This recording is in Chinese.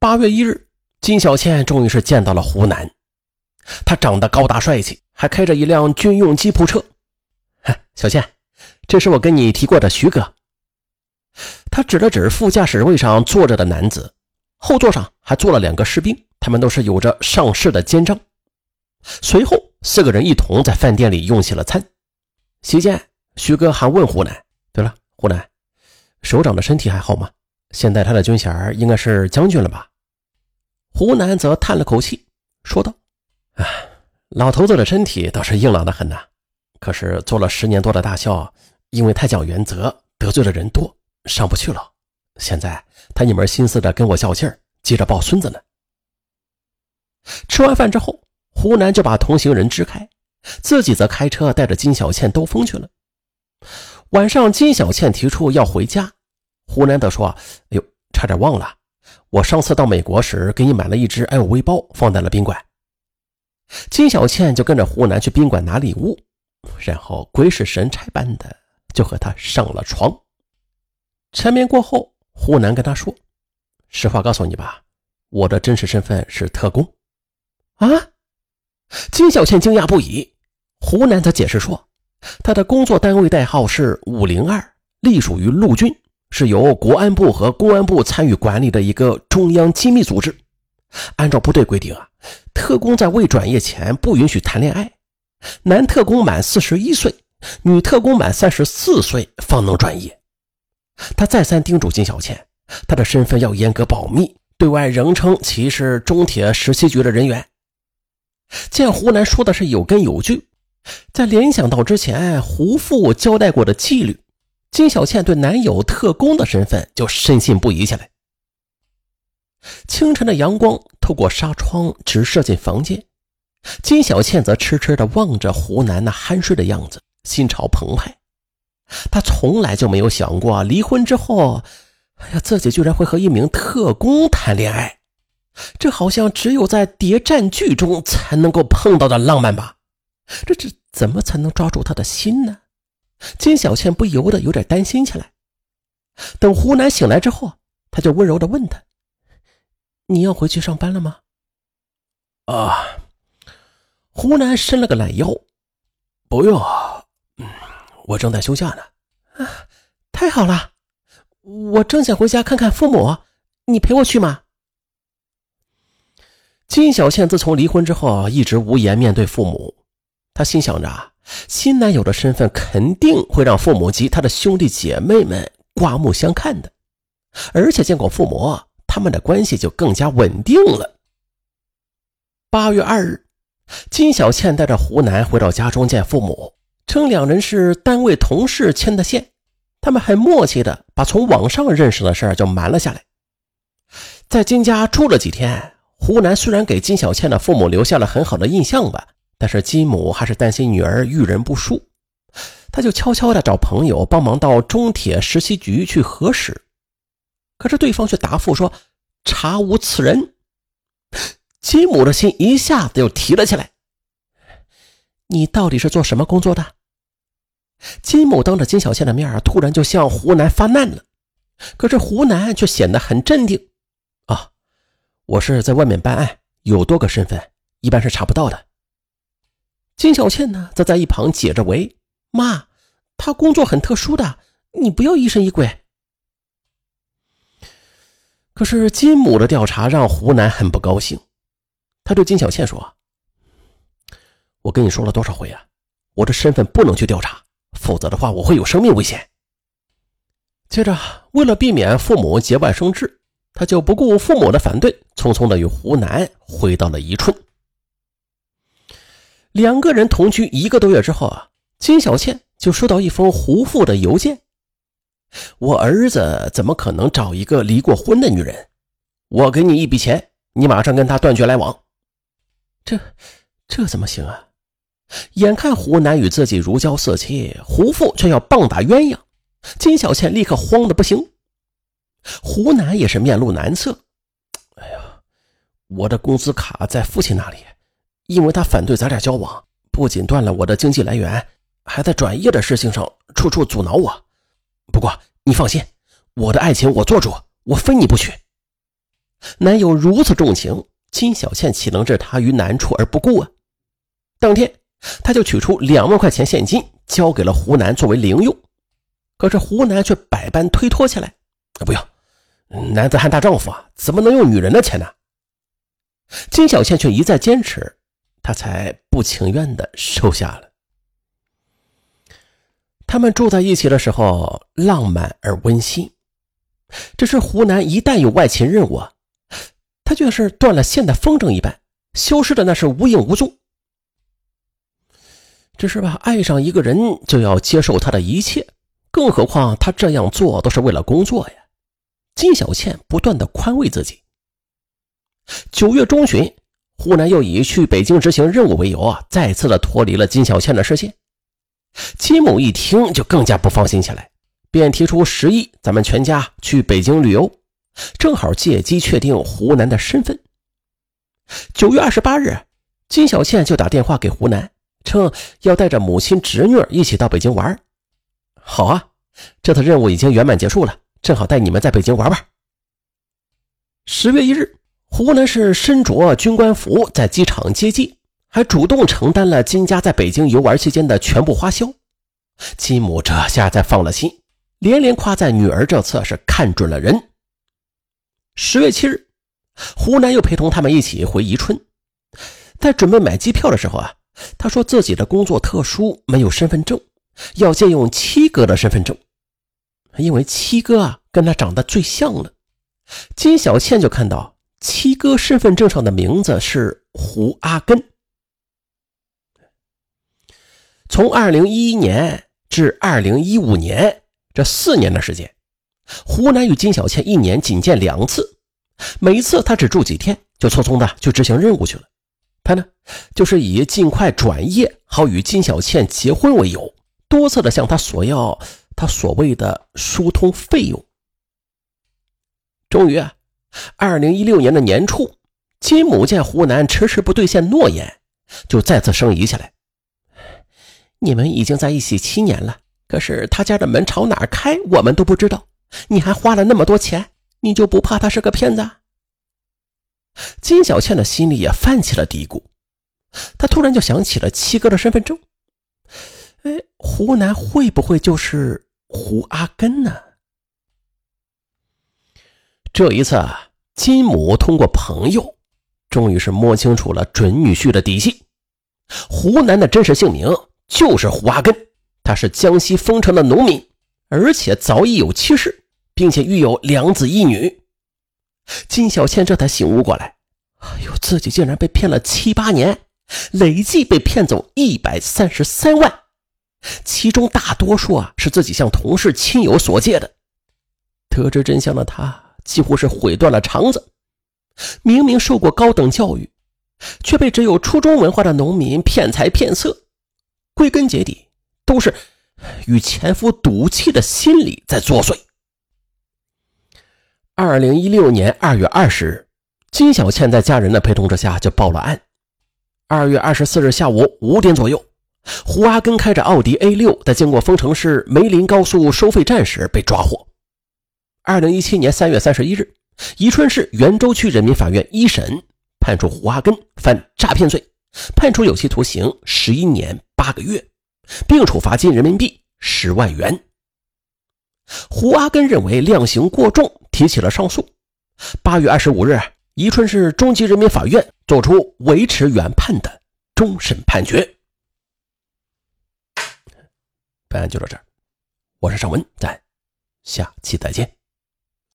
八月一日，金小倩终于是见到了湖南。他长得高大帅气，还开着一辆军用吉普车。小倩，这是我跟你提过的徐哥。他指了指副驾驶位上坐着的男子，后座上还坐了两个士兵，他们都是有着上士的肩章。随后，四个人一同在饭店里用起了餐。席间，徐哥还问湖南：“对了，湖南，首长的身体还好吗？现在他的军衔应该是将军了吧？”湖南则叹了口气，说道：“啊，老头子的身体倒是硬朗的很呐，可是做了十年多的大校，因为太讲原则，得罪的人多，上不去了。现在他一门心思的跟我较劲儿，急着抱孙子呢。”吃完饭之后，湖南就把同行人支开，自己则开车带着金小倩兜风去了。晚上，金小倩提出要回家，湖南则说：“哎呦，差点忘了。”我上次到美国时，给你买了一只 LV 包，放在了宾馆。金小倩就跟着湖南去宾馆拿礼物，然后鬼使神差般的就和他上了床。缠绵过后，湖南跟他说：“实话告诉你吧，我的真实身份是特工。”啊！金小倩惊讶不已。湖南则解释说：“他的工作单位代号是五零二，隶属于陆军。”是由国安部和公安部参与管理的一个中央机密组织。按照部队规定啊，特工在未转业前不允许谈恋爱，男特工满四十一岁，女特工满三十四岁方能转业。他再三叮嘱金小倩，他的身份要严格保密，对外仍称其是中铁十七局的人员。见湖南说的是有根有据，在联想到之前胡父交代过的纪律。金小倩对男友特工的身份就深信不疑起来。清晨的阳光透过纱窗直射进房间，金小倩则痴痴地望着湖南那酣睡的样子，心潮澎湃。她从来就没有想过离婚之后，哎呀，自己居然会和一名特工谈恋爱，这好像只有在谍战剧中才能够碰到的浪漫吧？这这怎么才能抓住他的心呢？金小倩不由得有点担心起来。等胡南醒来之后，她就温柔地问他：“你要回去上班了吗？”啊，胡南伸了个懒腰：“不用，嗯，我正在休假呢。”啊，太好了，我正想回家看看父母，你陪我去吗？金小倩自从离婚之后，一直无颜面对父母，她心想着。新男友的身份肯定会让父母及他的兄弟姐妹们刮目相看的，而且见过父母，他们的关系就更加稳定了。八月二日，金小倩带着湖南回到家中见父母，称两人是单位同事牵的线，他们很默契的把从网上认识的事儿就瞒了下来。在金家住了几天，湖南虽然给金小倩的父母留下了很好的印象吧。但是金母还是担心女儿遇人不淑，他就悄悄的找朋友帮忙到中铁实习局去核实，可是对方却答复说查无此人。金母的心一下子又提了起来。你到底是做什么工作的？金母当着金小倩的面突然就向湖南发难了，可是湖南却显得很镇定。啊，我是在外面办案，有多个身份，一般是查不到的。金小倩呢，则在一旁解着围：“妈，他工作很特殊的，你不要疑神疑鬼。”可是金母的调查让湖南很不高兴，他对金小倩说：“我跟你说了多少回啊，我的身份不能去调查，否则的话我会有生命危险。”接着，为了避免父母节外生枝，他就不顾父母的反对，匆匆的与湖南回到了宜春。两个人同居一个多月之后啊，金小倩就收到一封胡父的邮件：“我儿子怎么可能找一个离过婚的女人？我给你一笔钱，你马上跟他断绝来往。”这这怎么行啊？眼看湖南与自己如胶似漆，胡父却要棒打鸳鸯，金小倩立刻慌得不行。湖南也是面露难色：“哎呀，我的工资卡在父亲那里。”因为他反对咱俩交往，不仅断了我的经济来源，还在转业的事情上处处阻挠我。不过你放心，我的爱情我做主，我非你不娶。男友如此重情，金小倩岂能置他于难处而不顾啊？当天，他就取出两万块钱现金交给了胡楠作为零用。可是胡楠却百般推脱起来：“啊不要，男子汉大丈夫啊，怎么能用女人的钱呢？”金小倩却一再坚持，他才不情愿的收下了。他们住在一起的时候，浪漫而温馨。只是湖南一旦有外勤任务啊，他就是断了线的风筝一般，消失的那是无影无踪。只是吧，爱上一个人就要接受他的一切，更何况他这样做都是为了工作呀。金小倩不断的宽慰自己。九月中旬，湖南又以去北京执行任务为由啊，再次的脱离了金小倩的视线。金某一听就更加不放心起来。便提出十一，咱们全家去北京旅游，正好借机确定湖南的身份。九月二十八日，金小倩就打电话给湖南，称要带着母亲、侄女一起到北京玩。好啊，这次任务已经圆满结束了，正好带你们在北京玩玩。十月一日，湖南是身着军官服在机场接机，还主动承担了金家在北京游玩期间的全部花销。金母这下才放了心。连连夸赞女儿这次是看准了人。十月七日，湖南又陪同他们一起回宜春，在准备买机票的时候啊，他说自己的工作特殊，没有身份证，要借用七哥的身份证，因为七哥啊跟他长得最像了。金小倩就看到七哥身份证上的名字是胡阿根。从二零一一年至二零一五年。这四年的时间，湖南与金小倩一年仅见两次，每次他只住几天，就匆匆的去执行任务去了。他呢，就是以尽快转业，好与金小倩结婚为由，多次的向他索要他所谓的疏通费用。终于啊，二零一六年的年初，金母见湖南迟迟不兑现诺言，就再次生疑起来。你们已经在一起七年了。可是他家的门朝哪儿开，我们都不知道。你还花了那么多钱，你就不怕他是个骗子？金小倩的心里也泛起了嘀咕。她突然就想起了七哥的身份证。哎，湖南会不会就是胡阿根呢？这一次啊，金母通过朋友，终于是摸清楚了准女婿的底细。湖南的真实姓名就是胡阿根。他是江西丰城的农民，而且早已有妻室，并且育有两子一女。金小倩这才醒悟过来，哎呦，自己竟然被骗了七八年，累计被骗走一百三十三万，其中大多数啊是自己向同事亲友所借的。得知真相的他几乎是毁断了肠子，明明受过高等教育，却被只有初中文化的农民骗财骗色，归根结底。都是与前夫赌气的心理在作祟。二零一六年二月二十日，金小倩在家人的陪同之下就报了案。二月二十四日下午五点左右，胡阿根开着奥迪 A 六在经过丰城市梅林高速收费站时被抓获。二零一七年三月三十一日，宜春市袁州区人民法院一审判处胡阿根犯诈骗罪，判处有期徒刑十一年八个月。并处罚金人民币十万元。胡阿根认为量刑过重，提起了上诉。八月二十五日，宜春市中级人民法院作出维持原判的终审判决。本案就到这儿，我是尚文，咱下期再见。